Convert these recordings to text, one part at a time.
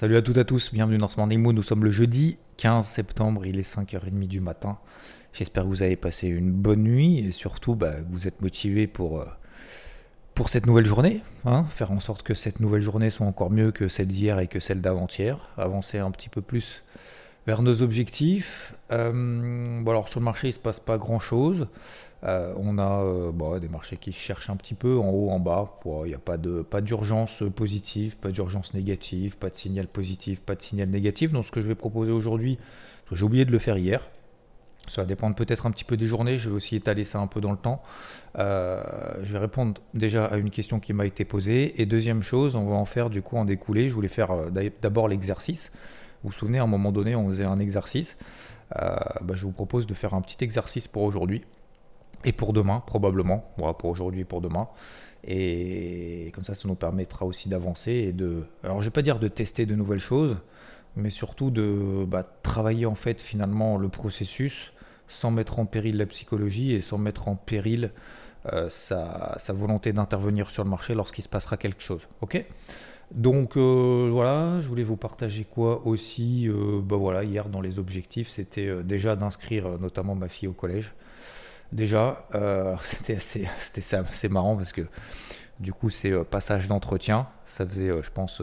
Salut à toutes et à tous, bienvenue dans ce Morning Mood. Nous sommes le jeudi 15 septembre, il est 5h30 du matin. J'espère que vous avez passé une bonne nuit et surtout bah, que vous êtes motivés pour... Euh, pour cette nouvelle journée, hein, faire en sorte que cette nouvelle journée soit encore mieux que celle d'hier et que celle d'avant-hier, avancer un petit peu plus vers nos objectifs. Euh, bon alors sur le marché il se passe pas grand-chose. Euh, on a euh, des marchés qui cherchent un petit peu en haut, en bas. Il n'y a pas de pas d'urgence positive, pas d'urgence négative, pas de signal positif, pas de signal négatif. Donc ce que je vais proposer aujourd'hui, j'ai oublié de le faire hier, ça va dépendre peut-être un petit peu des journées. Je vais aussi étaler ça un peu dans le temps. Euh, je vais répondre déjà à une question qui m'a été posée. Et deuxième chose, on va en faire du coup en découlé. Je voulais faire d'abord l'exercice. Vous vous souvenez, à un moment donné, on faisait un exercice. Bah, je vous propose de faire un petit exercice pour aujourd'hui. Et pour demain, probablement. Pour aujourd'hui et pour demain. Et comme ça, ça nous permettra aussi d'avancer et de. Alors, je vais pas dire de tester de nouvelles choses, mais surtout de bah, travailler en fait finalement le processus sans mettre en péril la psychologie et sans mettre en péril euh, sa, volonté d'intervenir sur le marché lorsqu'il se passera quelque chose. Ok? Donc euh, voilà, je voulais vous partager quoi aussi? Euh, bah voilà, hier dans les objectifs, c'était déjà d'inscrire notamment ma fille au collège. Déjà, c'était assez, marrant parce que du coup c'est passage d'entretien. Ça faisait, je pense,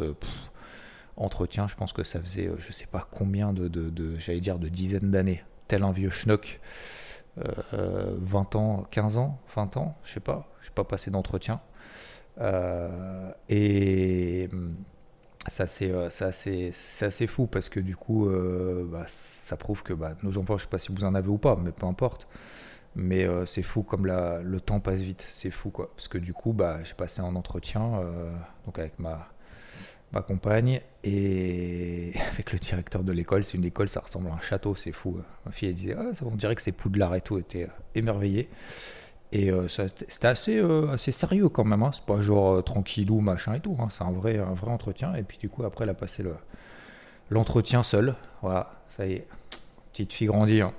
entretien, je pense que ça faisait, je sais pas combien de, j'allais dire, de dizaines d'années tel un vieux schnock, 20 euh, ans, 15 ans, 20 ans, je sais pas, je pas passé d'entretien. Euh, et ça c'est euh, assez, assez, fou parce que du coup bah, ça prouve que bah, nos emplois, je sais pas si vous en avez ou pas, mais peu importe. Mais c'est fou comme le temps passe vite, c'est fou quoi. Parce que du coup, bah, j'ai passé un entretien donc avec ma, compagne et avec le directeur de l'école. C'est une école, ça ressemble à un château, c'est fou. Ma fille elle disait, ah, ça, on dirait que c'est Poudlard et tout, était euh, émerveillé. Et euh, c'était assez, euh, assez sérieux quand même, hein. c'est pas genre tranquillou, machin et tout, hein. c'est un vrai, un vrai entretien. Et puis du coup, après, elle a passé l'entretien seul. Voilà, ça y est, petite fille grandie. Hein.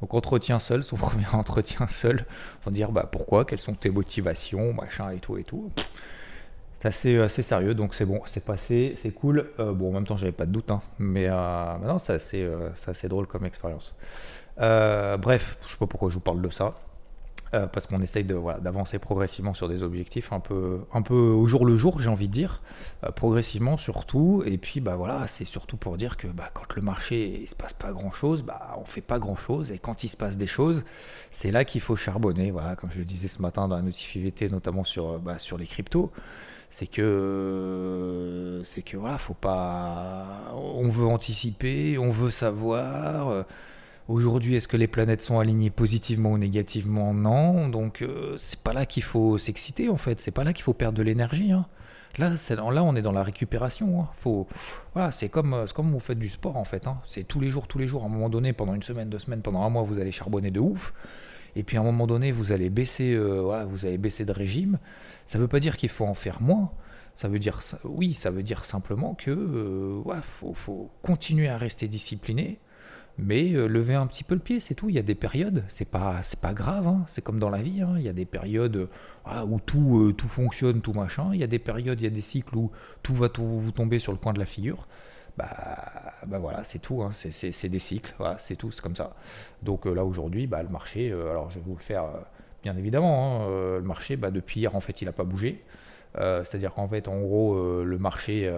Donc entretien seul, son premier entretien seul, pour dire bah, pourquoi, quelles sont tes motivations, machin et tout et tout. C'est assez, euh, assez, sérieux, donc c'est bon, c'est passé, c'est cool. Euh, bon, en même temps, j'avais pas de doute, hein, mais euh, maintenant, c'est assez, assez, drôle comme expérience. bref, je sais pas pourquoi je vous parle de ça. Parce qu'on essaye voilà, d'avancer progressivement sur des objectifs un peu, un peu au jour le jour, j'ai envie de dire, progressivement surtout. Et puis, bah voilà, c'est surtout pour dire que bah, quand le marché il se passe pas grand chose, bah on fait pas grand chose. Et quand il se passe des choses, c'est là qu'il faut charbonner. Voilà, comme je le disais ce matin dans la notification, notamment sur, bah, sur les cryptos c'est que c'est que voilà, faut pas on veut anticiper, on veut savoir aujourd'hui est-ce que les planètes sont alignées positivement ou négativement Non, donc euh, c'est pas là qu'il faut s'exciter en fait, c'est pas là qu'il faut perdre de l'énergie hein. Là, là, on est dans la récupération. Hein. Faut, voilà, c'est comme, comme vous faites du sport en fait. Hein. C'est tous les jours, tous les jours. À un moment donné, pendant une semaine, deux semaines, pendant un mois, vous allez charbonner de ouf. Et puis à un moment donné, vous allez baisser, euh, vous allez baisser de régime. Ça ne veut pas dire qu'il faut en faire moins. Ça veut dire, oui, ça veut dire simplement que euh, faut, continuer à rester discipliné, mais euh, lever un petit peu le pied, c'est tout. Il y a des périodes, c'est pas, c'est pas grave. Hein. C'est comme dans la vie. Hein. Il y a des périodes où tout, euh, tout fonctionne, tout machin. Il y a des périodes, il y a des cycles où tout va vous tomber sur le coin de la figure. Bah, bah voilà, c'est tout. Hein. C'est, des cycles. c'est tout. C'est comme ça. Donc là aujourd'hui, bah, le marché. alors je vais vous le faire bien évidemment. Euh, le marché, bah, depuis hier, en fait, il n'a pas bougé. Euh, c'est-à-dire qu'en fait, en gros, euh, le marché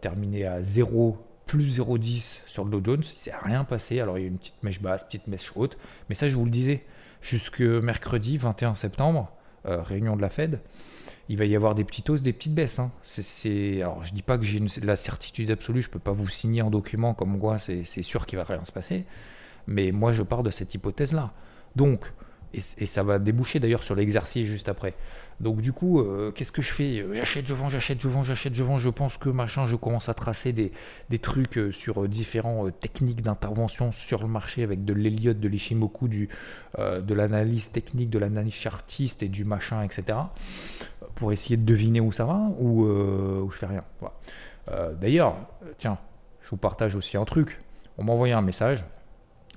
terminé à 0, plus 0,10 sur le Dow Jones. Il s'est rien passé. Alors, il y a une petite mèche basse, petite mèche haute. Mais ça, je vous le disais, jusque mercredi 21 septembre, réunion de la Fed, il va y avoir des petites hausses, des petites baisses. Hein. Alors, je dis pas que j'ai la certitude absolue, je peux pas vous signer un document comme quoi c'est sûr qu'il va rien se passer. Mais moi, je pars de cette hypothèse-là. Donc, Et, ça va déboucher d'ailleurs sur l'exercice juste après. Donc du coup, euh, qu'est-ce que je fais? J'achète, je vends, j'achète, je vends, j'achète, je vends. Je pense que machin, je commence à tracer des, des trucs euh, sur différentes techniques d'intervention sur le marché avec de l'Eliott, de l'Ishimoku, du, de l'analyse technique, de l'analyse chartiste et du machin, etc. Pour essayer de deviner où ça va ou, où je fais rien. D'ailleurs, tiens, je vous partage aussi un truc. On m'a envoyé un message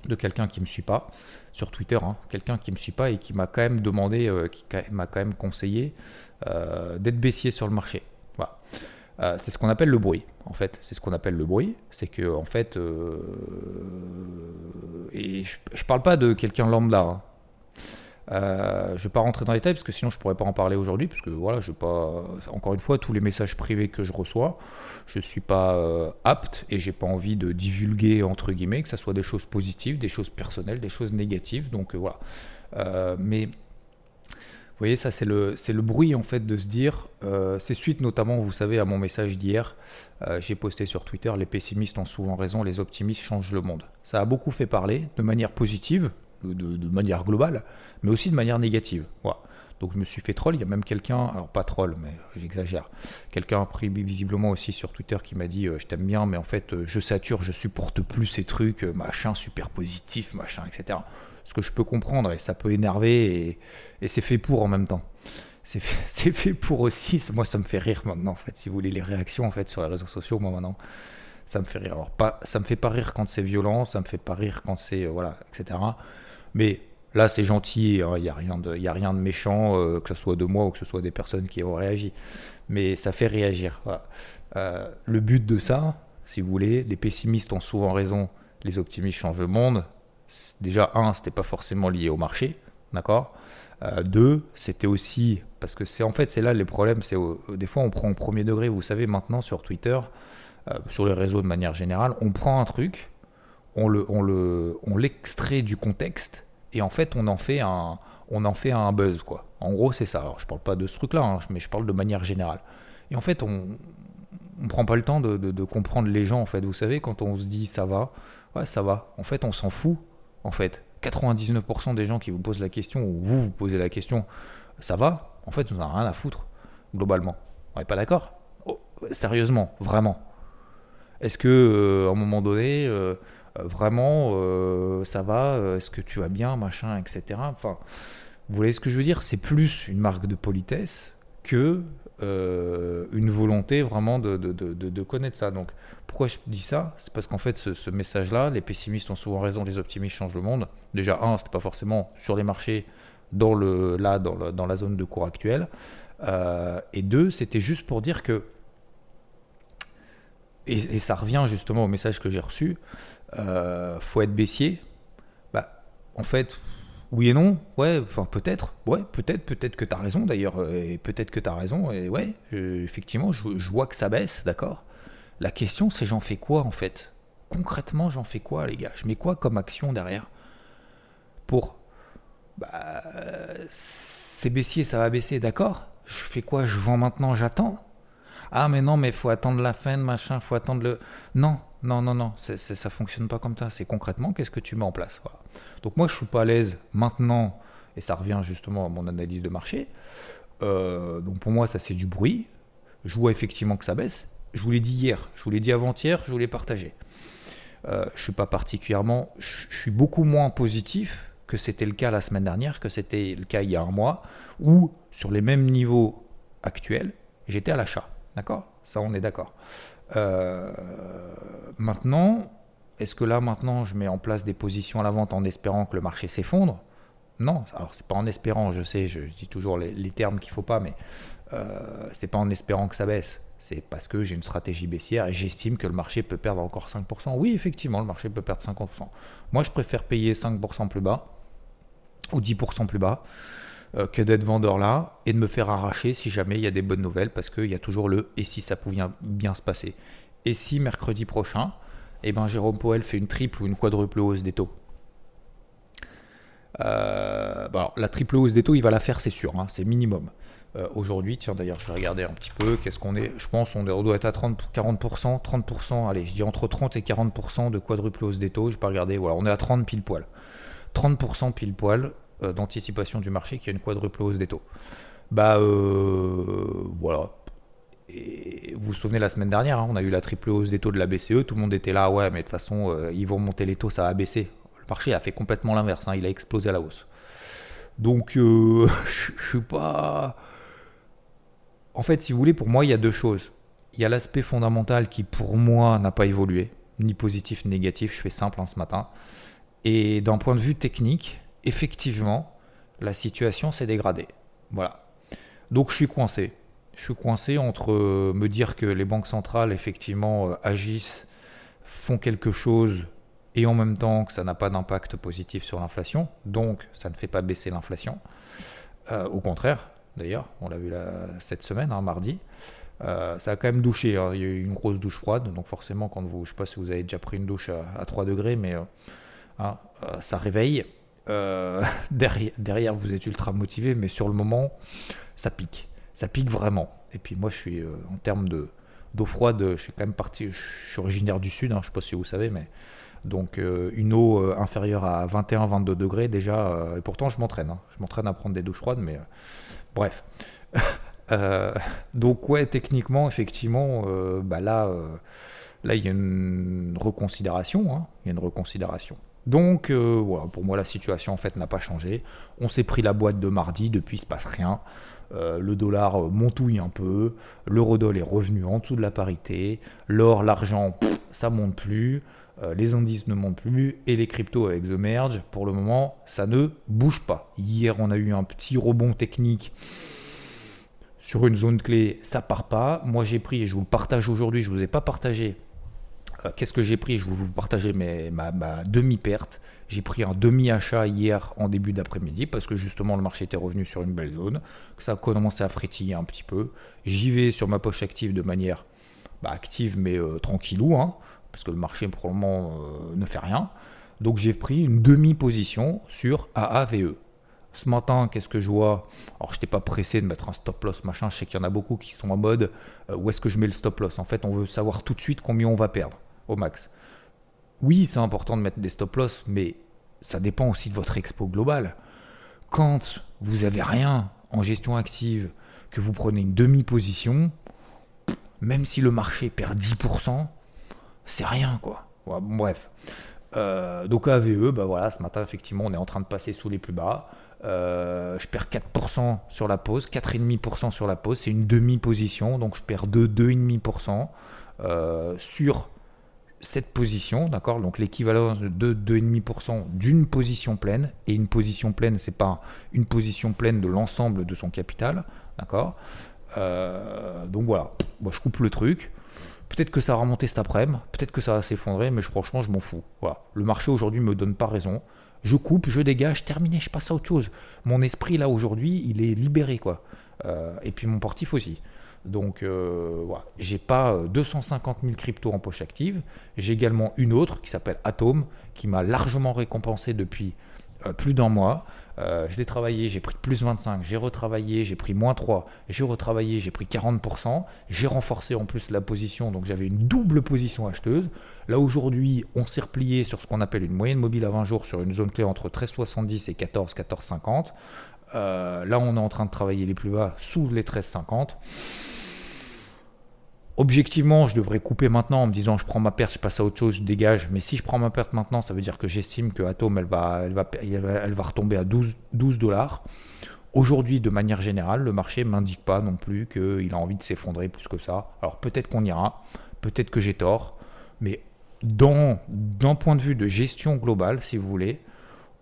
de quelqu'un qui me suit pas sur Twitter, hein. quelqu'un qui me suit pas et qui m'a quand même demandé, euh, qui m'a quand même conseillé euh, d'être baissier sur le marché. Voilà. Euh, c'est ce qu'on appelle le bruit. En fait, c'est ce qu'on appelle le bruit. C'est que en fait, et je, ne parle pas de quelqu'un lambda. Hein. Euh, je ne vais pas rentrer dans les détails parce que sinon je pourrais pas en parler aujourd'hui parce voilà, je pas. Encore une fois, tous les messages privés que je reçois, je suis pas euh, apte et j'ai pas envie de divulguer entre guillemets que ce soit des choses positives, des choses personnelles, des choses négatives. Donc euh, voilà. mais vous voyez, ça c'est le, c'est le bruit en fait de se dire, c'est suite notamment, vous savez, à mon message d'hier, j'ai posté sur Twitter, les pessimistes ont souvent raison, les optimistes changent le monde. Ça a beaucoup fait parler de manière positive, de, manière globale, mais aussi de manière négative. Voilà. Donc je me suis fait troll, il y a même quelqu'un, alors pas troll, mais j'exagère, quelqu'un pris visiblement aussi sur Twitter qui m'a dit euh, je t'aime bien, mais en fait euh, je sature, je supporte plus ces trucs, euh, machin, super positif, machin, etc. Ce que je peux comprendre et ça peut énerver et, c'est fait pour en même temps. C'est fait, fait, pour aussi, moi ça me fait rire maintenant en fait, si vous voulez les réactions en fait sur les réseaux sociaux, moi maintenant ça me fait rire. Alors pas, ça me fait pas rire quand c'est violent, ça me fait pas rire quand c'est voilà, etc. Mais là, c'est gentil, il hein, n'y a, rien de, a rien de méchant, euh, que ce soit de moi ou que ce soit des personnes qui ont réagi. Mais ça fait réagir. Euh, le but de ça, si vous voulez, les pessimistes ont souvent raison, les optimistes changent le monde. Déjà, un, c'était pas forcément lié au marché, d'accord? Euh, Deux, c'était aussi parce que c'est en fait c'est là les problèmes. C'est des fois on prend au premier degré. Vous savez maintenant sur Twitter, sur les réseaux de manière générale, on prend un truc on le, on le, on l'extrait du contexte et en fait on en fait un, on en fait un buzz quoi. En gros c'est ça. Alors je parle pas de ce truc-là, hein, mais je parle de manière générale. Et en fait on, on prend pas le temps de, comprendre les gens en fait. Vous savez quand on se dit ça va, ouais ça va. En fait on s'en fout. En fait 99% des gens qui vous posent la question ou vous vous posez la question, ça va. En fait on a rien à foutre globalement. On n'est pas d'accord? Oh, Sérieusement, vraiment. Est-ce que euh, à un moment donné euh, vraiment, euh, ça va, euh, est-ce que tu vas bien, machin, etc. Enfin, vous voyez ce que je veux dire? C'est plus une marque de politesse que une volonté vraiment de, de, de, connaître ça. Donc, pourquoi je dis ça? C'est parce qu'en fait, ce, message-là, les pessimistes ont souvent raison, les optimistes changent le monde. Déjà, un, c'était pas forcément sur les marchés, dans le, là, dans, dans la zone de cours actuelle. et deux, c'était juste pour dire que et, ça revient justement au message que j'ai reçu, euh, faut être baissier. Bah, en fait, oui et non, ouais, enfin peut-être, ouais, peut-être, peut-être que tu raison d'ailleurs, et peut-être que tu raison, et ouais, effectivement, je, vois que ça baisse, d'accord. La question, c'est j'en fais quoi en fait? Concrètement, j'en fais quoi, les gars? Je mets quoi comme action derrière? Pour. Bah, c'est baissier, ça va baisser, d'accord? Je fais quoi? Je vends maintenant, j'attends? Ah mais non, mais faut attendre la fin, machin, faut attendre le... Non, non, non, non, ça fonctionne pas comme ça. C'est concrètement, qu'est-ce que tu mets en place Donc moi, je suis pas à l'aise maintenant, et ça revient justement à mon analyse de marché. Euh, donc pour moi, ça c'est du bruit. Je vois effectivement que ça baisse. Je vous l'ai dit hier, je vous l'ai dit avant-hier, je vous l'ai partagé. Euh, je suis pas particulièrement, je suis beaucoup moins positif que c'était le cas la semaine dernière, que c'était le cas il y a un mois, où sur les mêmes niveaux actuels, j'étais à l'achat. D'accord? Ça, on est d'accord. Euh, maintenant, est-ce que là, maintenant, je mets en place des positions à la vente en espérant que le marché s'effondre? Non. Alors, c'est pas en espérant, je sais, je, dis toujours les, termes qu'il faut pas, mais euh, c'est pas en espérant que ça baisse. C'est parce que j'ai une stratégie baissière et j'estime que le marché peut perdre encore 5%. Oui, effectivement, le marché peut perdre 50%. Moi, je préfère payer 5% plus bas ou 10% plus bas que d'être vendeur là et de me faire arracher si jamais il y a des bonnes nouvelles parce qu'il y a toujours le et si ça pouvait bien se passer. Et si mercredi prochain, eh ben, Jérôme Powell fait une triple ou une quadruple hausse des taux euh, La triple hausse des taux, il va la faire, c'est sûr, hein, c'est minimum. Euh, aujourd'hui, tiens d'ailleurs, je vais regarder un petit peu, qu'est-ce qu'on est Je pense on, doit être à 30, 40%, 30%, allez, je dis entre 30 et 40% de quadruple hausse des taux, je vais pas regarder, voilà, on est à 30 pile poil. 30% pile poil, d'anticipation du marché qu'il y a une quadruple hausse des taux. Bah voilà. Et vous vous souvenez la semaine dernière, hein, on a eu la triple hausse des taux de la BCE, tout le monde était là, ouais, mais de toute façon, ils vont monter les taux, ça va baisser. Le marché a fait complètement l'inverse, hein, il a explosé à la hausse. Donc, je suis pas. En fait, si vous voulez, pour moi, il y a deux choses. Il y a l'aspect fondamental qui, pour moi, n'a pas évolué, ni positif ni négatif. Je fais simple hein, ce matin. Et d'un point de vue technique, effectivement, la situation s'est dégradée. Voilà. Donc, je suis coincé. Je suis coincé entre euh, me dire que les banques centrales, effectivement, euh, agissent, font quelque chose, et en même temps que ça n'a pas d'impact positif sur l'inflation. Donc, ça ne fait pas baisser l'inflation. Euh, au contraire, d'ailleurs. On l'a vu cette semaine, hein, mardi. Ça a quand même douché. Hein. Il y a eu une grosse douche froide. Donc forcément, quand vous, je ne sais pas si vous avez déjà pris une douche à, 3 degrés, mais hein, ça réveille. derrière, derrière, vous êtes ultra motivé, mais sur le moment, ça pique. Ça pique vraiment. Et puis moi, je suis en termes de d'eau froide, je suis quand même parti. Je suis originaire du sud, je ne sais pas si vous savez, mais donc une eau inférieure à 21-22 degrés déjà. et pourtant, je m'entraîne. Je m'entraîne à prendre des douches froides, mais Bref. Euh, donc ouais, techniquement, effectivement, euh, bah là, euh, là, il y a une reconsidération. Hein. il y a une reconsidération. Donc voilà, pour moi, la situation en fait n'a pas changé. On s'est pris la boîte de mardi, depuis il se passe rien. le dollar montouille un peu, l'eurodoll est revenu en dessous de la parité, l'or, l'argent, ça monte plus, les indices ne montent plus, et les cryptos avec The Merge, pour le moment, ça ne bouge pas. Hier, on a eu un petit rebond technique sur une zone clé, ça part pas. Moi, j'ai pris, et je vous le partage aujourd'hui, je ne vous ai pas partagé. Euh, qu'est-ce que j'ai pris? Je vais vous partager ma, demi-perte. J'ai pris un demi-achat hier en début d'après-midi parce que justement le marché était revenu sur une belle zone, ça a commencé à frétiller un petit peu. J'y vais sur ma poche active de manière bah, active mais euh, tranquillou, hein, parce que le marché pour le moment euh, ne fait rien. Donc j'ai pris une demi-position sur AAVE. Ce matin, qu'est-ce que je vois? Alors, je n'étais pas pressé de mettre un stop loss, machin. Je sais qu'il y en a beaucoup qui sont en mode euh, où est-ce que je mets le stop loss? En fait, on veut savoir tout de suite combien on va perdre au max. Oui, c'est important de mettre des stop loss, mais ça dépend aussi de votre expo global. Quand vous avez rien en gestion active, que vous prenez une demi-position, même si le marché perd 10%, c'est rien quoi. bref. Euh, donc AVE, bah voilà, ce matin effectivement on est en train de passer sous les plus bas. Euh, je perds 4% sur la pause, 4,5% sur la pause, c'est une demi-position, donc je perds 2, 2,5% euh, sur cette position, d'accord Donc l'équivalent de 2,5% d'une position pleine, et une position pleine, c'est pas une position pleine de l'ensemble de son capital, d'accord euh, Donc voilà, je coupe le truc. Peut-être que ça va remonter cet après-midi, peut-être que ça va s'effondrer, mais franchement, je m'en fous. Voilà. Le marché aujourd'hui me donne pas raison je coupe, je dégage, terminé, je passe à autre chose. Mon esprit, là, aujourd'hui, il est libéré, quoi. Euh, et puis mon portif aussi. Donc, euh, voilà. j'ai pas 250 euh, 000 cryptos en poche active. J'ai également une autre qui s'appelle Atom, qui m'a largement récompensé depuis euh, plus d'un mois. je l'ai travaillé, j'ai pris plus 25, j'ai retravaillé, j'ai pris moins 3, j'ai retravaillé, j'ai pris 40%, j'ai renforcé en plus la position, donc j'avais une double position acheteuse. Là aujourd'hui, on s'est replié sur ce qu'on appelle une moyenne mobile à 20 jours sur une zone clé entre 13,70 et 14, 14,50. Euh, là, on est en train de travailler les plus bas sous les 13,50. Objectivement, je devrais couper maintenant en me disant je prends ma perte, je passe à autre chose, je dégage. Mais si je prends ma perte maintenant, ça veut dire que j'estime que Atom elle va, elle va, retomber à 12, 12 dollars. Aujourd'hui, de manière générale, le marché m'indique pas non plus qu'il a envie de s'effondrer plus que ça. Alors peut-être qu'on ira, peut-être que j'ai tort, mais d'un point de vue de gestion globale, si vous voulez,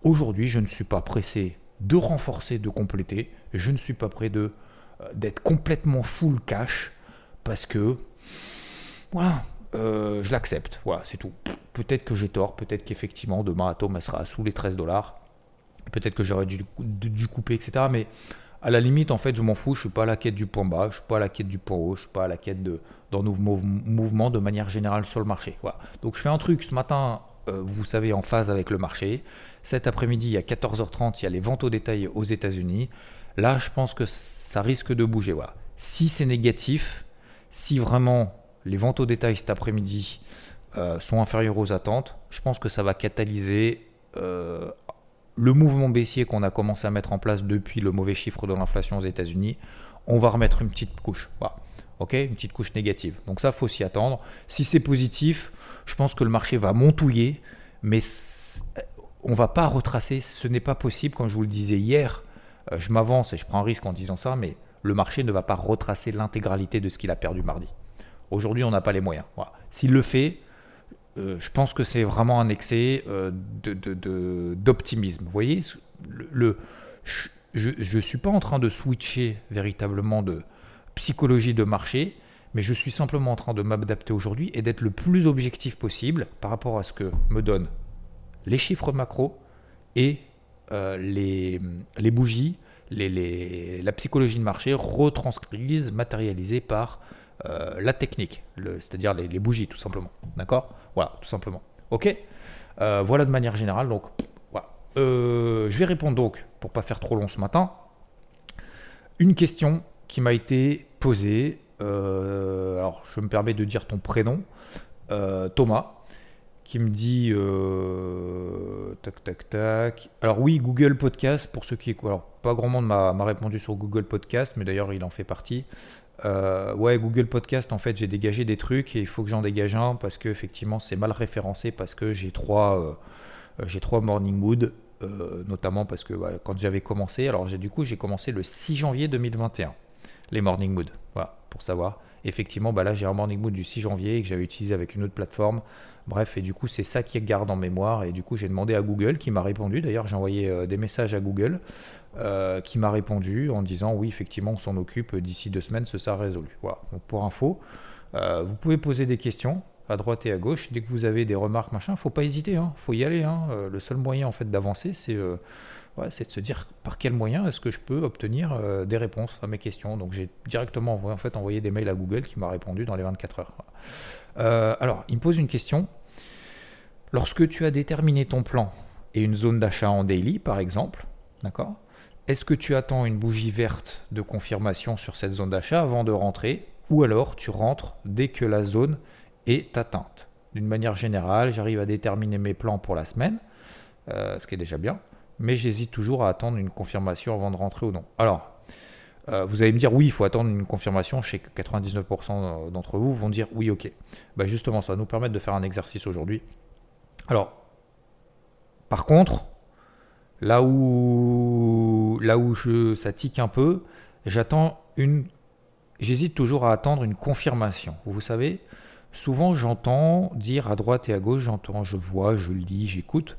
aujourd'hui, je ne suis pas pressé de renforcer, de compléter. Je ne suis pas prêt de euh, d'être complètement full cash parce que voilà, euh, je l'accepte. Voilà, c'est tout. Peut-être que j'ai tort, peut-être qu'effectivement demain Atom elle sera sous les 13 dollars. Peut-être que j'aurais dû, dû, couper, etc. Mais à la limite, en fait, je m'en fous. Je suis pas à la quête du point bas, je suis pas à la quête du point haut, je suis pas à la quête de d'un nouveau mouvement de manière générale sur le marché. Voilà. Donc je fais un truc ce matin, vous savez, en phase avec le marché. Cet après-midi, à 14h30, il y a les ventes au détail aux États-Unis. Là, je pense que ça risque de bouger. Voilà. Si c'est négatif, si vraiment les ventes au détail cet après-midi euh, sont inférieures aux attentes, je pense que ça va catalyser euh, le mouvement baissier qu'on a commencé à mettre en place depuis le mauvais chiffre de l'inflation aux États-Unis, on va remettre une petite couche. Voilà. Ok, une petite couche négative. Donc ça, faut s'y attendre. Si c'est positif, je pense que le marché va montouiller, mais on va pas retracer. Ce n'est pas possible, comme je vous le disais hier. Euh, je m'avance et je prends un risque en disant ça, mais le marché ne va pas retracer l'intégralité de ce qu'il a perdu mardi. Aujourd'hui, on n'a pas les moyens. S'il le fait, euh, je pense que c'est vraiment un excès euh, d'optimisme. Vous voyez, le, je ne suis pas en train de switcher véritablement de psychologie de marché, mais je suis simplement en train de m'adapter aujourd'hui et d'être le plus objectif possible par rapport à ce que me donnent les chiffres macro et euh, les, les, bougies, la psychologie de marché retranscrise, matérialisée par la technique, c'est-à-dire les, bougies tout simplement. D'accord? Voilà, tout simplement. Ok? Euh, Voilà de manière générale. Donc, voilà. Euh, je vais répondre donc, pour pas faire trop long ce matin, une question qui m'a été posée. Euh, alors, je me permets de dire ton prénom, Thomas, qui me dit tac tac tac. Alors oui, Google Podcast pour ceux qui alors pas grand monde m'a répondu sur Google Podcast, mais d'ailleurs il en fait partie. Euh, ouais, Google Podcast, en fait, j'ai dégagé des trucs et il faut que j'en dégage un parce que effectivement, c'est mal référencé parce que j'ai trois, euh, euh, j'ai trois Morning Mood, notamment parce que quand j'avais commencé, alors du coup, j'ai commencé le 6 janvier 2021, les Morning Mood, savoir. Effectivement, bah là, j'ai un Morning Mood du 6 janvier que j'avais utilisé avec une autre plateforme. Bref, et du coup, c'est ça qui garde en mémoire. Et du coup, j'ai demandé à Google, qui m'a répondu. D'ailleurs, j'ai envoyé euh, des messages à Google, euh, qui m'a répondu en disant oui, effectivement, on s'en occupe d'ici deux semaines, ce sera résolu. Voilà. Donc, pour info, euh, vous pouvez poser des questions à droite et à gauche. Dès que vous avez des remarques, machin, faut pas hésiter. Hein. faut y aller. Hein. le seul moyen en fait d'avancer, c'est c'est de se dire par quel moyen est-ce que je peux obtenir des réponses à mes questions. Donc j'ai directement envoyé des mails à Google qui m'a répondu dans les 24 heures. Euh, alors, il me pose une question. Lorsque tu as déterminé ton plan et une zone d'achat en daily, par exemple, Est-ce que tu attends une bougie verte de confirmation sur cette zone d'achat avant de rentrer ou alors tu rentres dès que la zone est atteinte? D'une manière générale, j'arrive à déterminer mes plans pour la semaine, euh, ce qui est déjà bien, mais j'hésite toujours à attendre une confirmation avant de rentrer ou non. Alors, euh, vous allez me dire oui, il faut attendre une confirmation. Je sais que 99% d'entre vous vont dire oui, ok. Bah justement, ça va nous permettre de faire un exercice aujourd'hui. Alors, par contre, là où, là où ça tique un peu, j'attends une. J'hésite toujours à attendre une confirmation. Vous savez, souvent j'entends dire à droite et à gauche, j'entends, je vois, je lis, j'écoute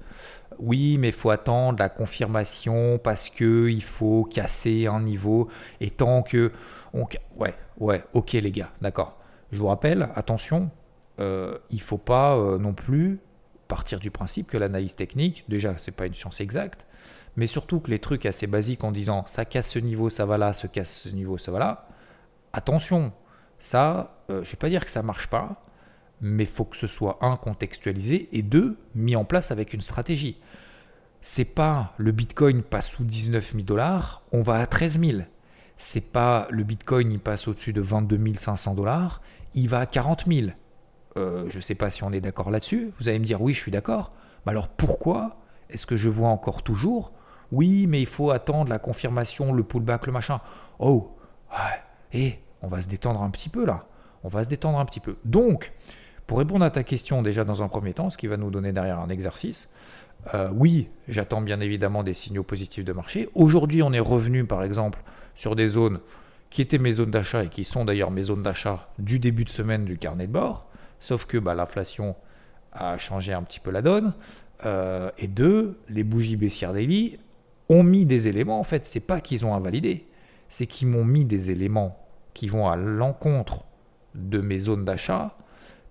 oui, mais il faut attendre la confirmation parce que il faut casser un niveau et tant que ouais, ouais, ok les gars, d'accord. Je vous rappelle, attention, euh, il faut pas euh, non plus partir du principe que l'analyse technique, déjà, c'est pas une science exacte, mais surtout que les trucs assez basiques en disant ça casse ce niveau, ça va là, ça casse ce niveau, ça va là. Attention, ça, euh, je vais pas dire que ça marche pas, mais faut que ce soit un contextualisé et deux mis en place avec une stratégie c'est pas le Bitcoin passe sous 19 000 dollars, on va à 13 000. C'est pas le Bitcoin il passe au-dessus de 22 500 dollars, il va à 40 000. Euh, je sais pas si on est d'accord là-dessus. Vous allez me dire oui, je suis d'accord. Mais alors pourquoi est-ce que je vois encore toujours oui, mais il faut attendre la confirmation, le pullback, le machin. Oh, et eh, on va se détendre un petit peu là. On va se détendre un petit peu. Donc, pour répondre à ta question déjà dans un premier temps, ce qui va nous donner derrière un exercice, euh, oui, j'attends bien évidemment des signaux positifs de marché. Aujourd'hui, on est revenu par exemple sur des zones qui étaient mes zones d'achat et qui sont d'ailleurs mes zones d'achat du début de semaine du carnet de bord. Sauf que bah, l'inflation a changé un petit peu la donne. Euh, et deux, les bougies baissières daily ont mis des éléments. En fait, c'est pas qu'ils ont invalidé, c'est qu'ils m'ont mis des éléments qui vont à l'encontre de mes zones d'achat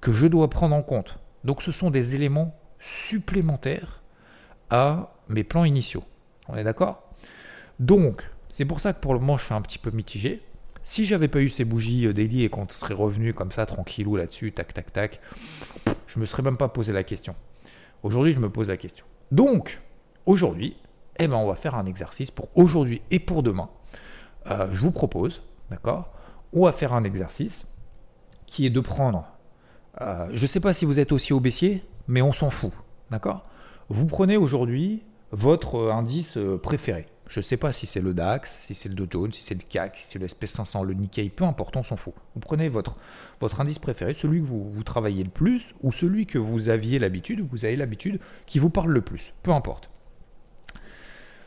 que je dois prendre en compte. Donc ce sont des éléments supplémentaires à mes plans initiaux. On est d'accord? Donc, c'est pour ça que pour le moment, je suis un petit peu mitigé. Si j'avais pas eu ces bougies euh, daily et qu'on serait revenu comme ça, tranquillou là-dessus, tac, tac, tac, je me serais même pas posé la question. Aujourd'hui, je me pose la question. Donc, aujourd'hui, eh ben, on va faire un exercice pour aujourd'hui et pour demain. Euh, je vous propose, d'accord? On va faire un exercice qui est de prendre, euh, je ne sais pas si vous êtes aussi au baissier, mais on s'en fout, d'accord? Vous prenez aujourd'hui votre indice préféré. Je ne sais pas si c'est le DAX, si c'est le Dow Jones, si c'est le CAC, si c'est le SP500, le Nikkei, peu importe, on s'en fout. Vous prenez votre, indice préféré, celui que vous, travaillez le plus, ou celui que vous aviez l'habitude, vous avez l'habitude, qui vous parle le plus, peu importe.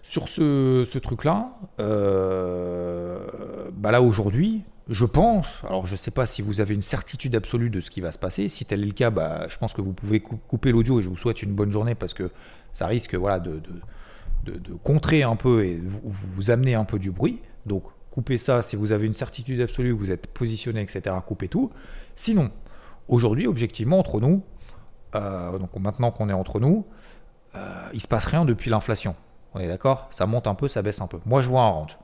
Sur ce, truc-là, euh, bah là aujourd'hui, je pense, alors je ne sais pas si vous avez une certitude absolue de ce qui va se passer, si tel est le cas, bah, je pense que vous pouvez couper l'audio et je vous souhaite une bonne journée parce que ça risque voilà, de contrer un peu et vous, vous amener un peu du bruit. Donc coupez ça si vous avez une certitude absolue, vous êtes positionné, etc. Coupez tout. Sinon, aujourd'hui, objectivement, entre nous, euh, donc maintenant qu'on est entre nous, euh, il se passe rien depuis l'inflation. On est d'accord? Ça monte un peu, ça baisse un peu. Moi, je vois un range.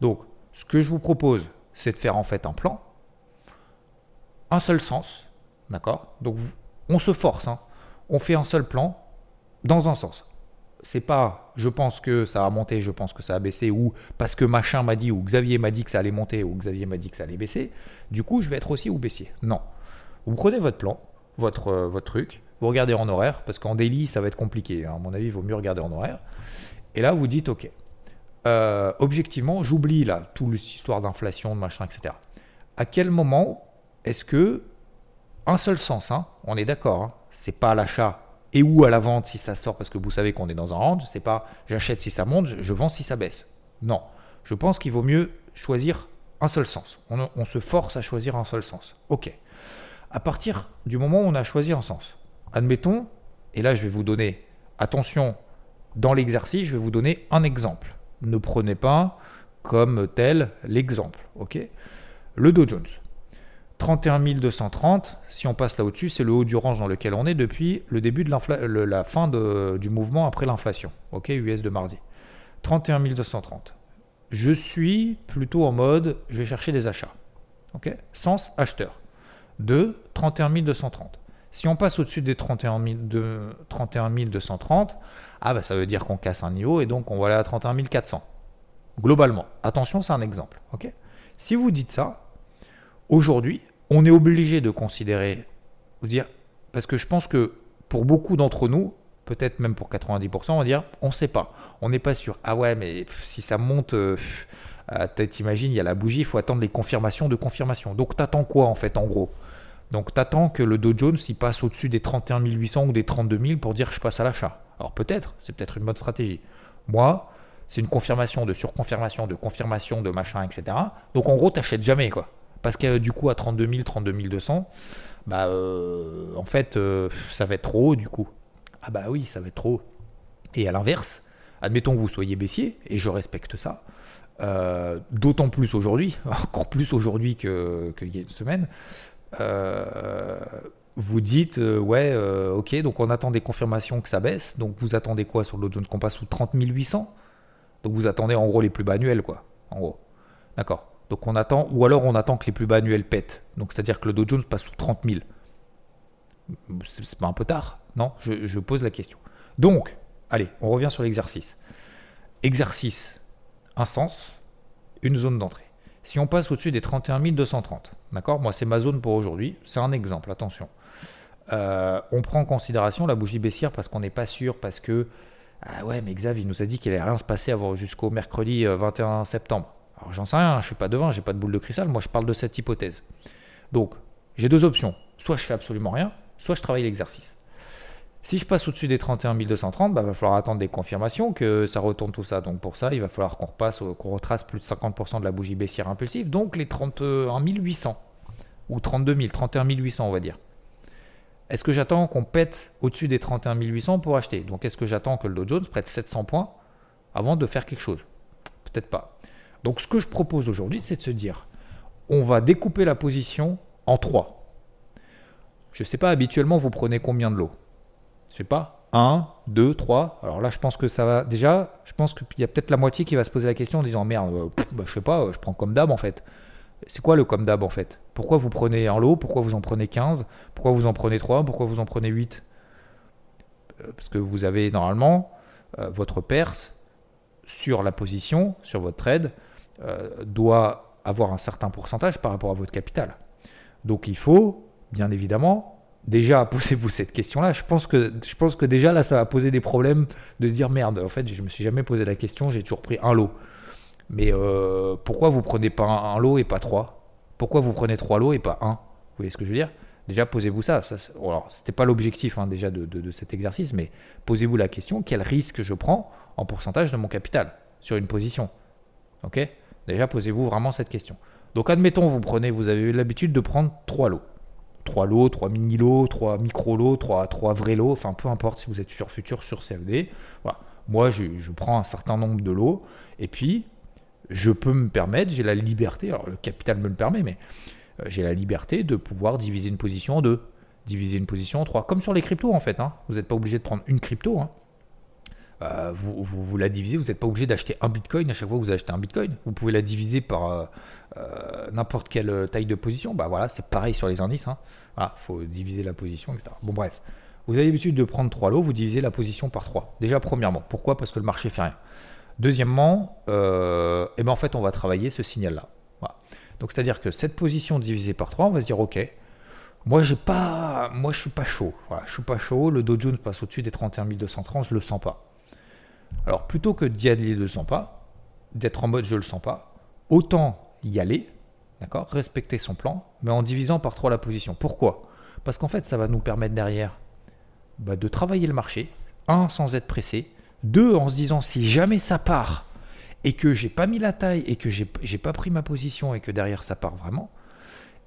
Donc, ce que je vous propose, c'est de faire en fait un plan, un seul sens, d'accord? Donc, on se force, hein. on fait un seul plan dans un sens c'est pas je pense que ça va monter, je pense que ça va baisser, ou parce que machin m'a dit, ou Xavier m'a dit que ça allait monter, ou Xavier m'a dit que ça allait baisser, du coup je vais être aussi ou baissier. Non. Vous prenez votre plan, votre, euh, votre truc, vous regardez en horaire, parce qu'en daily ça va être compliqué, hein. à mon avis il vaut mieux regarder en horaire, et là vous dites ok. Euh, objectivement, j'oublie là toute l'histoire d'inflation, de machin, etc. À quel moment est-ce que un seul sens, hein, on est d'accord, hein, c'est pas l'achat et ou à la vente si ça sort parce que vous savez qu'on est dans un range. C'est pas j'achète si ça monte, je vends si ça baisse. Non, je pense qu'il vaut mieux choisir un seul sens. On, se force à choisir un seul sens. Ok. À partir du moment où on a choisi un sens, admettons, et là je vais vous donner, attention, dans l'exercice, je vais vous donner un exemple. Ne prenez pas comme tel l'exemple. Le Dow Jones. 31 230, si on passe là au-dessus, c'est le haut du range dans lequel on est depuis le début de la fin du mouvement après l'inflation. Ok, US de mardi. 31 230. Je suis plutôt en mode, je vais chercher des achats. Ok, sens acheteur. De 31 230. Si on passe au-dessus des 31, 230, ah bah ça veut dire qu'on casse un niveau et donc on va aller à 31 400. Globalement. Attention, c'est un exemple. Si vous dites ça, Aujourd'hui, on est obligé de considérer, dire, parce que je pense que pour beaucoup d'entre nous, peut-être même pour 90%, on va dire, on ne sait pas, on n'est pas sûr. Ah ouais, mais si ça monte, euh, t'imagines, il y a la bougie, il faut attendre les confirmations de confirmation. Donc t'attends quoi en fait, en gros? Donc t'attends que le Dow Jones il passe au-dessus des 31 800 ou des 32 000 pour dire je passe à l'achat. Alors peut-être, c'est peut-être une bonne stratégie. Moi, c'est une confirmation de surconfirmation, de confirmation, de machin, etc. Donc en gros, t'achètes jamais quoi. Parce que du coup, à 32 000, 32 200, bah, euh, en fait, euh, ça va être trop haut du coup. Ah bah oui, ça va être trop haut. Et à l'inverse, admettons que vous soyez baissier, et je respecte ça, euh, d'autant plus aujourd'hui, encore plus aujourd'hui qu'il y a une semaine, vous dites, ouais, ok, donc on attend des confirmations que ça baisse, donc vous attendez quoi sur le Jones qu'on passe sous 30 800 Donc vous attendez en gros les plus bas annuels, quoi, en gros. D'accord donc on attend, ou alors on attend que les plus bas annuels pètent. Donc c'est-à-dire que le Dow Jones passe sous 30 000. C'est pas un peu tard Non? Je, pose la question. Donc, allez, on revient sur l'exercice. Exercice, un sens, une zone d'entrée. Si on passe au-dessus des 31 230, d'accord? Moi, c'est ma zone pour aujourd'hui. C'est un exemple, attention. Euh, on prend en considération la bougie baissière parce qu'on n'est pas sûr, parce que. Ah ouais, mais Xav, il nous a dit qu'il allait rien se passer jusqu'au mercredi 21 euh, septembre. Alors j'en sais rien, je ne suis pas devin, j'ai pas de boule de cristal, moi je parle de cette hypothèse. Donc j'ai deux options, soit je fais absolument rien, soit je travaille l'exercice. Si je passe au-dessus des 31 230, il bah, va falloir attendre des confirmations que ça retourne tout ça. Donc pour ça, il va falloir qu'on repasse, qu'on retrace plus de 50% de la bougie baissière impulsive, donc les 31 800 ou 32 000, 31 800 on va dire. Est-ce que j'attends qu'on pète au-dessus des 31 800 pour acheter? Donc est-ce que j'attends que le Dow Jones prête 700 points avant de faire quelque chose? Peut-être pas. Donc ce que je propose aujourd'hui, c'est de se dire, on va découper la position en trois. Je ne sais pas, habituellement, vous prenez combien de lots Je sais pas, 1, 2, 3. Alors là, je pense que ça va. Déjà, je pense qu'il y a peut-être la moitié qui va se poser la question en disant Merde, je euh, bah, je sais pas, je prends comme d'hab en fait. C'est quoi le comme d'hab en fait? Pourquoi vous prenez un lot? Pourquoi vous en prenez 15 Pourquoi vous en prenez 3 Pourquoi vous en prenez 8 euh, Parce que vous avez normalement euh, votre perse sur la position, sur votre trade, euh, doit avoir un certain pourcentage par rapport à votre capital. Donc il faut, bien évidemment, déjà, posez-vous cette question-là. Je pense, que, je pense que déjà, là, ça va poser des problèmes de se dire merde, en fait, je me suis jamais posé la question, j'ai toujours pris un lot. Mais euh, pourquoi vous prenez pas un, lot et pas trois? Pourquoi vous prenez trois lots et pas un? Vous voyez ce que je veux dire? Déjà, posez-vous ça. ça alors, c'était pas l'objectif hein, déjà de, de, cet exercice, mais posez-vous la question quel risque je prends en pourcentage de mon capital sur une position? Ok? Déjà, posez-vous vraiment cette question. Donc, admettons, vous prenez, vous avez l'habitude de prendre trois lots. Trois lots, trois mini-lots, trois micro-lots, trois, trois vrais lots, enfin peu importe si vous êtes sur futur sur CFD. Voilà. Moi, je, je prends un certain nombre de lots et puis je peux me permettre, j'ai la liberté, alors le capital me le permet, mais euh, j'ai la liberté de pouvoir diviser une position en deux, diviser une position en trois, comme sur les cryptos en fait. Hein. Vous n'êtes pas obligé de prendre une crypto. Hein. Euh, vous, vous, la divisez, vous n'êtes pas obligé d'acheter un bitcoin à chaque fois que vous achetez un bitcoin. Vous pouvez la diviser par euh, n'importe quelle taille de position. Bah voilà, c'est pareil sur les indices. Hein. Voilà, faut diviser la position, etc. Bon bref, vous avez l'habitude de prendre trois lots, vous divisez la position par trois. Déjà premièrement, pourquoi? Parce que le marché fait rien. Deuxièmement, euh, eh ben en fait, on va travailler ce signal-là. Donc, c'est-à-dire que cette position divisée par 3, on va se dire, OK, moi, j'ai pas, moi, je suis pas chaud. Je suis pas chaud. Le Dow Jones passe au-dessus des 31 230, je le sens pas. Alors, plutôt que d'y aller, le sens pas, d'être en mode je le sens pas, autant y aller, d'accord, respecter son plan, mais en divisant par 3 la position. Pourquoi? Parce qu'en fait, ça va nous permettre derrière bah, de travailler le marché, un, sans être pressé, deux, en se disant si jamais ça part et que j'ai pas mis la taille et que j'ai pas pris ma position et que derrière ça part vraiment,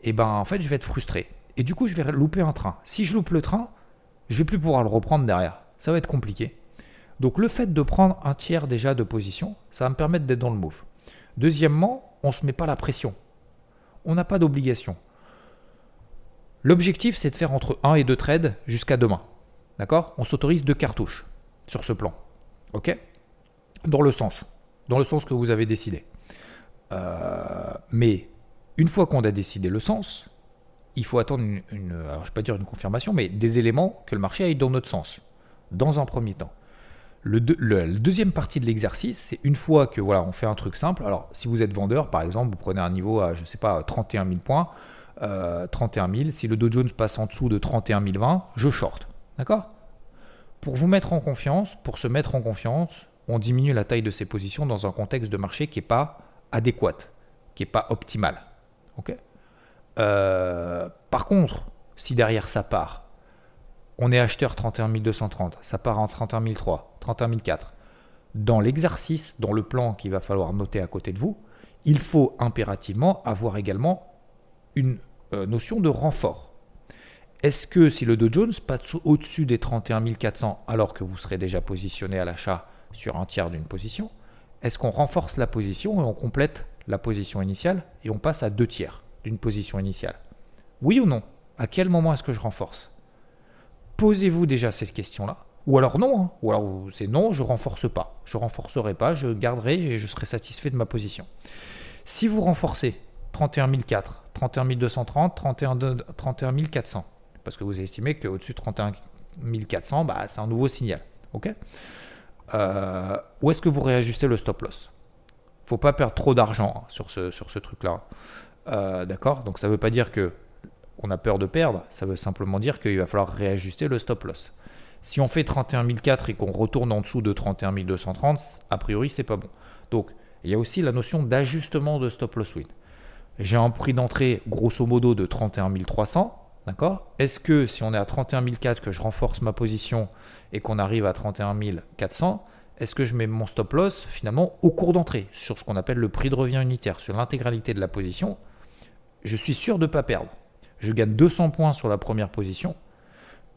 et eh ben en fait je vais être frustré. Et du coup je vais louper un train. Si je loupe le train, je vais plus pouvoir le reprendre derrière. Ça va être compliqué. Donc le fait de prendre un tiers déjà de position, ça va me permettre d'être dans le move. Deuxièmement, on ne se met pas la pression. On n'a pas d'obligation. L'objectif, c'est de faire entre 1 et 2 trades jusqu'à demain. D'accord? On s'autorise deux cartouches sur ce plan. Ok? Dans le sens. Dans le sens que vous avez décidé. Euh, mais une fois qu'on a décidé le sens, il faut attendre une, alors je vais pas dire une confirmation, mais des éléments que le marché aille dans notre sens, dans un premier temps. Le, la deuxième partie de l'exercice, c'est une fois que voilà, on fait un truc simple. Alors, si vous êtes vendeur, par exemple, vous prenez un niveau à, je sais pas, 31 000 points, 31 euh, 000. Si le Dow Jones passe en dessous de 31 020, je short. D'accord? Pour vous mettre en confiance, pour se mettre en confiance, on diminue la taille de ses positions dans un contexte de marché qui n'est pas adéquat, qui n'est pas optimal. Ok? Euh, par contre, si derrière ça part, on est acheteur 31 230, ça part en 31 003, 31 004, dans l'exercice, dans le plan qu'il va falloir noter à côté de vous, il faut impérativement avoir également une euh, notion de renfort. Est-ce que si le Dow Jones passe au-dessus des 31 400 alors que vous serez déjà positionné à l'achat sur un tiers d'une position, est-ce qu'on renforce la position et on complète la position initiale et on passe à deux tiers d'une position initiale? Oui ou non? À quel moment est-ce que je renforce? Posez-vous déjà cette question-là. Ou alors non, hein. ou alors c'est non, je renforce pas. Je renforcerai pas, je garderai et je serai satisfait de ma position. Si vous renforcez 31 400, 31 230, 31, 31 400, parce que vous estimez qu'au-dessus de 31 400, bah, c'est un nouveau signal. Ok? Euh, Où est-ce que vous réajustez le stop loss? Faut pas perdre trop d'argent hein, sur ce, sur ce truc-là. Euh, d'accord? Donc ça ne veut pas dire que on a peur de perdre, ça veut simplement dire qu'il va falloir réajuster le stop loss. Si on fait 31 400 et qu'on retourne en dessous de 31 230, a priori c'est pas bon. Donc il y a aussi la notion d'ajustement de stop loss win. J'ai un prix d'entrée grosso modo de 31 300. D'accord? Est-ce que si on est à 31 400 que je renforce ma position et qu'on arrive à 31 400, est-ce que je mets mon stop loss finalement au cours d'entrée sur ce qu'on appelle le prix de revient unitaire, sur l'intégralité de la position? Je suis sûr de ne pas perdre. Je gagne 200 points sur la première position.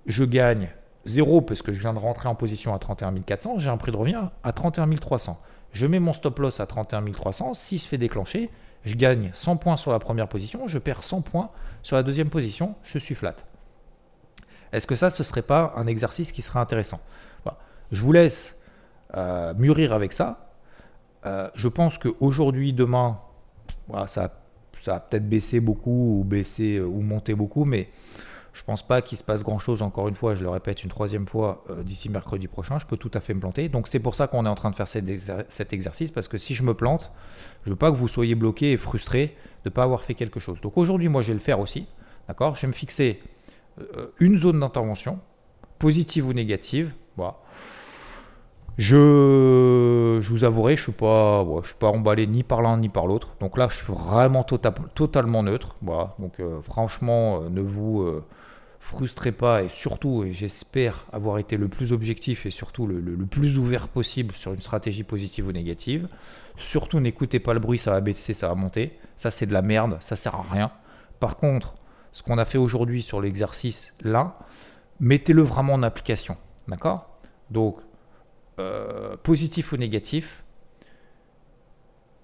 Je gagne 0 parce que je viens de rentrer en position à 31 400. J'ai un prix de revient à 31 300. Je mets mon stop loss à 31 300. S'il se fait déclencher, je gagne 100 points sur la première position, je perds 100 points sur la deuxième position, je suis flat. Est-ce que ça, ce ne serait pas un exercice qui serait intéressant? Je vous laisse euh, mûrir avec ça. Euh, je pense qu'aujourd'hui, demain, ça, ça a peut-être baissé beaucoup ou baissé ou monté beaucoup, mais je pense pas qu'il se passe grand-chose, encore une fois, je le répète une troisième fois, euh, d'ici mercredi prochain, je peux tout à fait me planter. Donc c'est pour ça qu'on est en train de faire cet, exercice, parce que si je me plante, je veux pas que vous soyez bloqué et frustré de ne pas avoir fait quelque chose. Donc aujourd'hui, moi, je vais le faire aussi. D'accord? Je vais me fixer euh, une zone d'intervention, positive ou négative. Voilà. Je, je vous avouerai, je suis pas, suis pas emballé ni par l'un ni par l'autre. Donc là, je suis vraiment tota-, totalement neutre. Voilà. Donc euh, franchement, ne vous frustrez pas et surtout, et j'espère avoir été le plus objectif et surtout le, le, plus ouvert possible sur une stratégie positive ou négative. Surtout, n'écoutez pas le bruit, ça va baisser, ça va monter. Ça, c'est de la merde, ça sert à rien. Par contre, ce qu'on a fait aujourd'hui sur l'exercice là, mettez-le vraiment en application. D'accord? Donc, euh, positif ou négatif,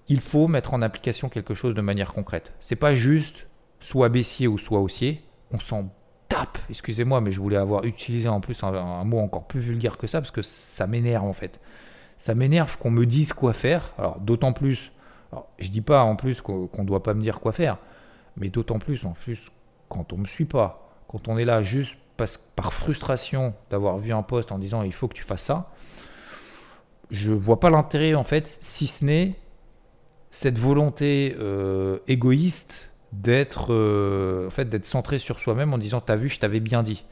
il faut mettre en application quelque chose de manière concrète. C'est pas juste soit baissier ou soit haussier. On s'en tape. Excusez-moi, mais je voulais avoir utilisé en plus un, mot encore plus vulgaire que ça parce que ça m'énerve en fait. Ça m'énerve qu'on me dise quoi faire. Alors d'autant plus. Alors, je dis pas en plus qu'on ne doit pas me dire quoi faire, mais d'autant plus en plus quand on me suit pas, quand on est là juste par frustration d'avoir vu un poste en disant il faut que tu fasses ça je vois pas l'intérêt en fait, si ce n'est cette volonté euh, égoïste d'être euh, en fait d'être centré sur soi-même en disant t'as vu je t'avais bien dit.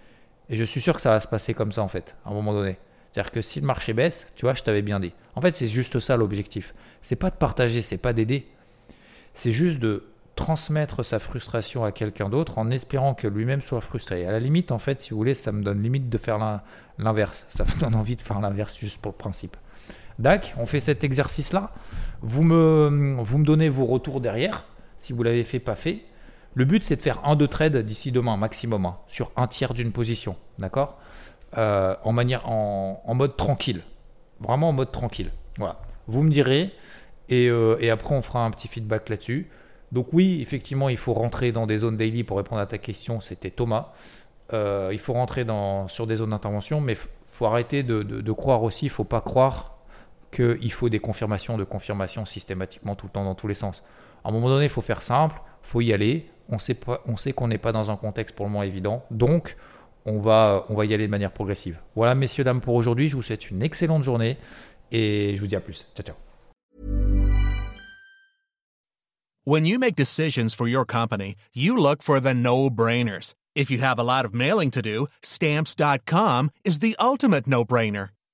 Et je suis sûr que ça va se passer comme ça en fait à un moment donné. C'est-à-dire que si le marché baisse tu vois je t'avais bien dit. En fait c'est juste ça l'objectif. C'est pas de partager c'est pas d'aider. C'est juste de transmettre sa frustration à quelqu'un d'autre en espérant que lui-même soit frustré. À la limite en fait si vous voulez ça me donne limite de faire l'inverse. Ça me donne envie de faire l'inverse juste pour le principe. Dac, on fait cet exercice-là. Vous me, vous me donnez vos retours derrière, si vous l'avez fait, pas fait. Le but, c'est de faire un, deux trades d'ici demain, maximum, hein, sur un tiers d'une position. D'accord euh, en, manière, en, mode tranquille. Vraiment en mode tranquille. Voilà. Vous me direz, euh, et, après, on fera un petit feedback là-dessus. Donc, oui, effectivement, il faut rentrer dans des zones daily pour répondre à ta question. C'était Thomas. Euh, il faut rentrer dans, sur des zones d'intervention, mais il faut arrêter de, de croire aussi, il ne faut pas croire qu'il faut des confirmations de confirmation systématiquement tout le temps dans tous les sens. À un moment donné, il faut faire simple, faut y aller. On sait, on sait qu'on n'est pas dans un contexte pour le moins évident. Donc, on va, on va y aller de manière progressive. Voilà, messieurs, dames, pour aujourd'hui. Je vous souhaite une excellente journée et je vous dis à plus. Ciao, ciao. When you make decisions for your company, you look for the no-brainers. If you have a lot of mailing to do, stamps.com is the ultimate no-brainer.